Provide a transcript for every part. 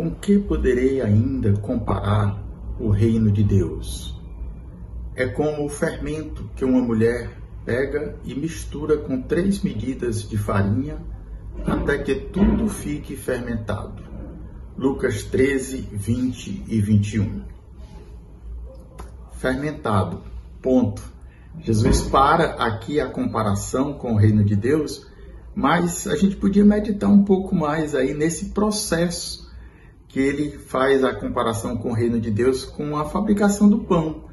Com que poderei ainda comparar o reino de Deus? É como o fermento que uma mulher pega e mistura com três medidas de farinha até que tudo fique fermentado. Lucas 13, 20 e 21. Fermentado. Ponto. Jesus para aqui a comparação com o reino de Deus, mas a gente podia meditar um pouco mais aí nesse processo que ele faz a comparação com o reino de Deus com a fabricação do pão.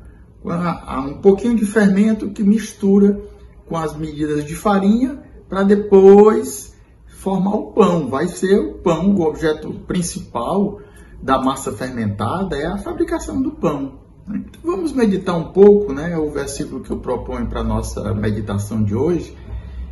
Há um pouquinho de fermento que mistura com as medidas de farinha para depois formar o pão. Vai ser o pão, o objeto principal da massa fermentada é a fabricação do pão. Então, vamos meditar um pouco, né, o versículo que eu proponho para a nossa meditação de hoje,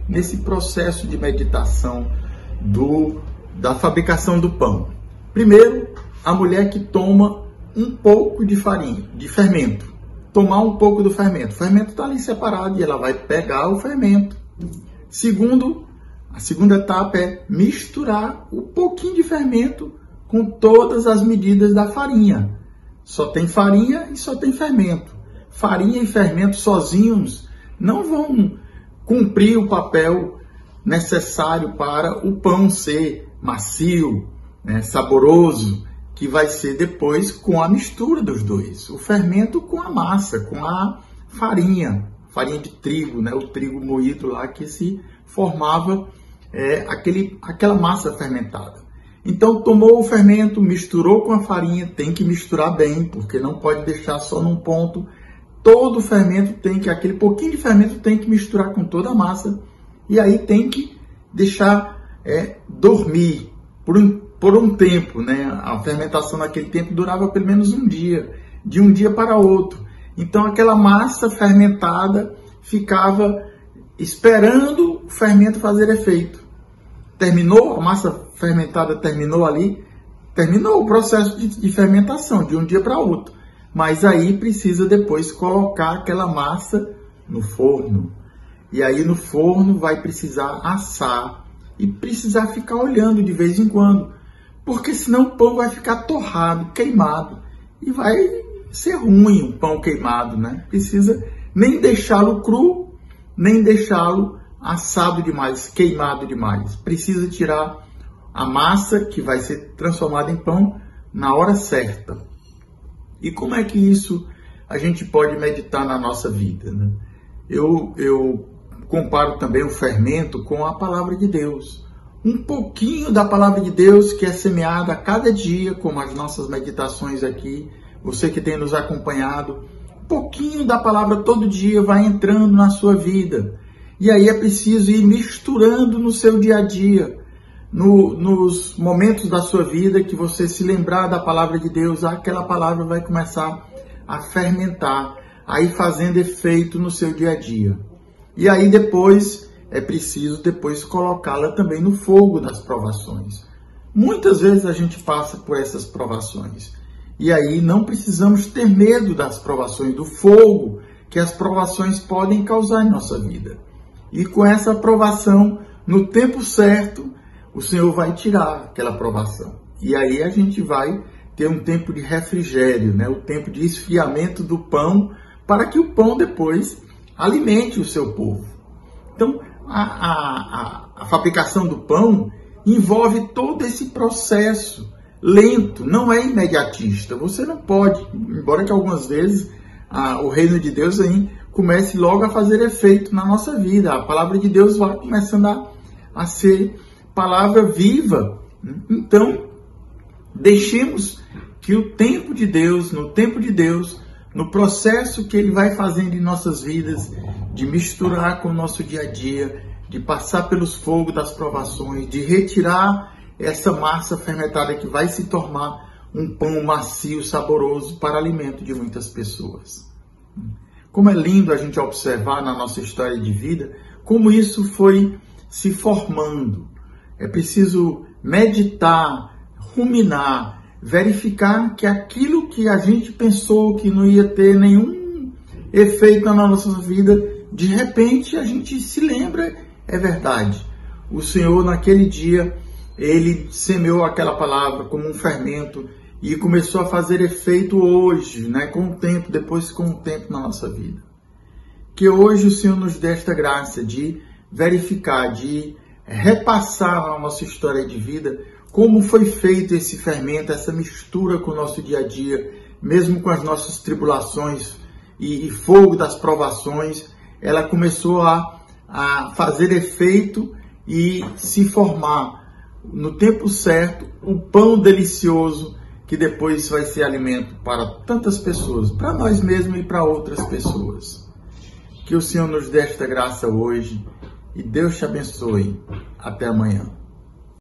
nesse processo de meditação do, da fabricação do pão. Primeiro, a mulher que toma um pouco de farinha, de fermento. Tomar um pouco do fermento. O fermento está ali separado e ela vai pegar o fermento. Segundo, a segunda etapa é misturar o pouquinho de fermento com todas as medidas da farinha. Só tem farinha e só tem fermento. Farinha e fermento sozinhos não vão cumprir o papel necessário para o pão ser macio, né, saboroso, que vai ser depois com a mistura dos dois. O fermento com a massa, com a farinha, farinha de trigo, né, o trigo moído lá que se formava é, aquele, aquela massa fermentada. Então tomou o fermento, misturou com a farinha, tem que misturar bem, porque não pode deixar só num ponto. Todo o fermento tem que, aquele pouquinho de fermento tem que misturar com toda a massa e aí tem que deixar é, dormir por um, por um tempo, né? A fermentação naquele tempo durava pelo menos um dia, de um dia para outro. Então aquela massa fermentada ficava esperando o fermento fazer efeito. Terminou a massa fermentada terminou ali, terminou o processo de, de fermentação de um dia para outro. Mas aí precisa depois colocar aquela massa no forno. E aí no forno vai precisar assar e precisar ficar olhando de vez em quando, porque senão o pão vai ficar torrado, queimado e vai ser ruim o pão queimado, né? Precisa nem deixá-lo cru, nem deixá-lo assado demais, queimado demais. Precisa tirar a massa que vai ser transformada em pão na hora certa. E como é que isso a gente pode meditar na nossa vida? Né? Eu, eu comparo também o fermento com a palavra de Deus. Um pouquinho da palavra de Deus que é semeada a cada dia, como as nossas meditações aqui, você que tem nos acompanhado, um pouquinho da palavra todo dia vai entrando na sua vida. E aí é preciso ir misturando no seu dia a dia no, nos momentos da sua vida que você se lembrar da palavra de Deus, aquela palavra vai começar a fermentar, a ir fazendo efeito no seu dia a dia. E aí depois é preciso depois colocá-la também no fogo das provações. Muitas vezes a gente passa por essas provações. E aí não precisamos ter medo das provações, do fogo que as provações podem causar em nossa vida. E com essa provação, no tempo certo, o Senhor vai tirar aquela provação. E aí a gente vai ter um tempo de refrigério, né? o tempo de esfriamento do pão, para que o pão depois alimente o seu povo. Então, a, a, a, fabricação do pão envolve todo esse processo lento, não é imediatista. Você não pode, embora que algumas vezes o reino de Deus aí comece logo a fazer efeito na nossa vida. A palavra de Deus vai começando a, a ser palavra viva. Então, deixemos que o tempo de Deus, no tempo de Deus, no processo que Ele vai fazendo em nossas vidas, de misturar com o nosso dia a dia, de passar pelos fogos das provações, de retirar essa massa fermentada que vai se tornar um pão macio, saboroso para alimento de muitas pessoas. Como é lindo a gente observar na nossa história de vida como isso foi se formando, é preciso meditar, ruminar, verificar que aquilo que a gente pensou que não ia ter nenhum efeito na nossa vida, de repente a gente se lembra, é verdade. O Senhor naquele dia ele semeou aquela palavra como um fermento e começou a fazer efeito hoje, né, com o tempo, depois com o tempo na nossa vida. Que hoje o Senhor nos dê esta graça de verificar, de repassar na nossa história de vida como foi feito esse fermento, essa mistura com o nosso dia a dia, mesmo com as nossas tribulações e, e fogo das provações, ela começou a, a fazer efeito e se formar no tempo certo o pão delicioso que depois vai ser alimento para tantas pessoas, para nós mesmos e para outras pessoas. Que o Senhor nos dê esta graça hoje e Deus te abençoe. Até amanhã.